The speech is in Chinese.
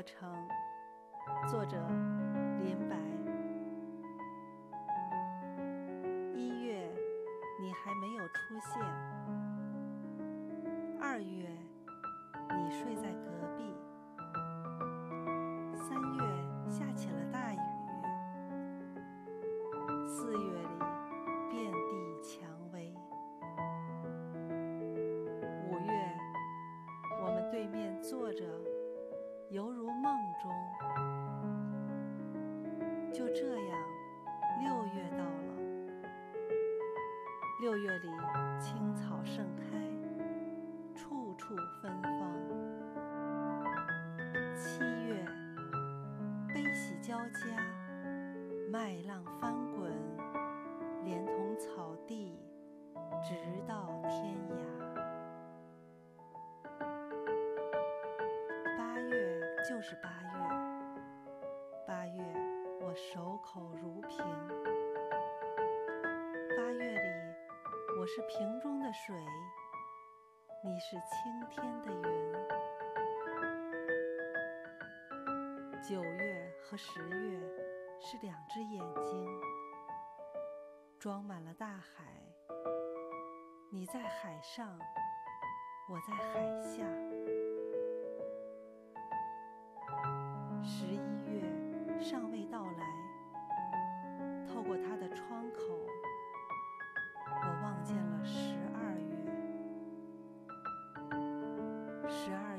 过程，作者林白。一月，你还没有出现；二月，你睡在隔壁；三月，下起了大雨；四月里，遍地蔷薇；五月，我们对面坐着。犹如梦中，就这样，六月到了。六月里，青草盛开，处处芬芳。七月，悲喜交加，麦浪翻滚，连同草地，直到天涯。就是八月，八月我守口如瓶。八月里，我是瓶中的水，你是青天的云。九月和十月是两只眼睛，装满了大海。你在海上，我在海下。十二。